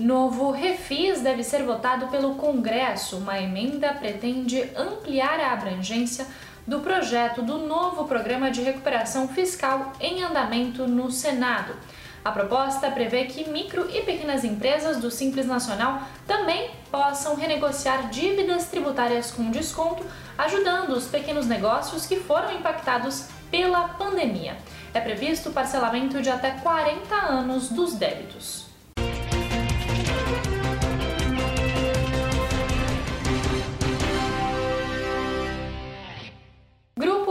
Novo refis deve ser votado pelo Congresso. Uma emenda pretende ampliar a abrangência do projeto do novo programa de recuperação fiscal em andamento no Senado. A proposta prevê que micro e pequenas empresas do Simples Nacional também possam renegociar dívidas tributárias com desconto, ajudando os pequenos negócios que foram impactados pela pandemia. É previsto parcelamento de até 40 anos dos débitos.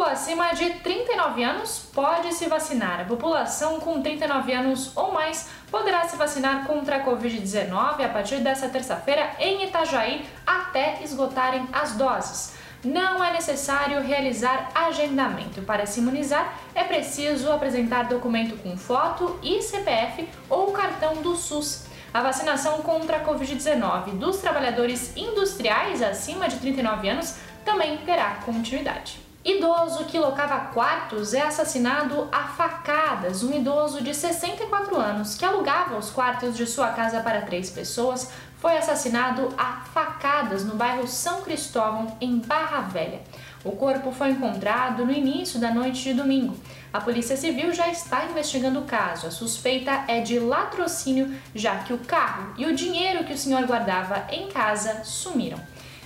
Acima de 39 anos pode se vacinar. A população com 39 anos ou mais poderá se vacinar contra a Covid-19 a partir desta terça-feira em Itajaí até esgotarem as doses. Não é necessário realizar agendamento. Para se imunizar, é preciso apresentar documento com foto e CPF ou cartão do SUS. A vacinação contra a Covid-19 dos trabalhadores industriais acima de 39 anos também terá continuidade. Idoso que locava quartos é assassinado a facadas. Um idoso de 64 anos que alugava os quartos de sua casa para três pessoas foi assassinado a facadas no bairro São Cristóvão, em Barra Velha. O corpo foi encontrado no início da noite de domingo. A Polícia Civil já está investigando o caso. A suspeita é de latrocínio, já que o carro e o dinheiro que o senhor guardava em casa sumiram.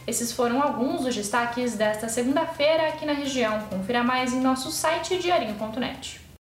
Esses foram alguns dos destaques desta segunda-feira aqui na região. Confira mais em nosso site diarinho.net.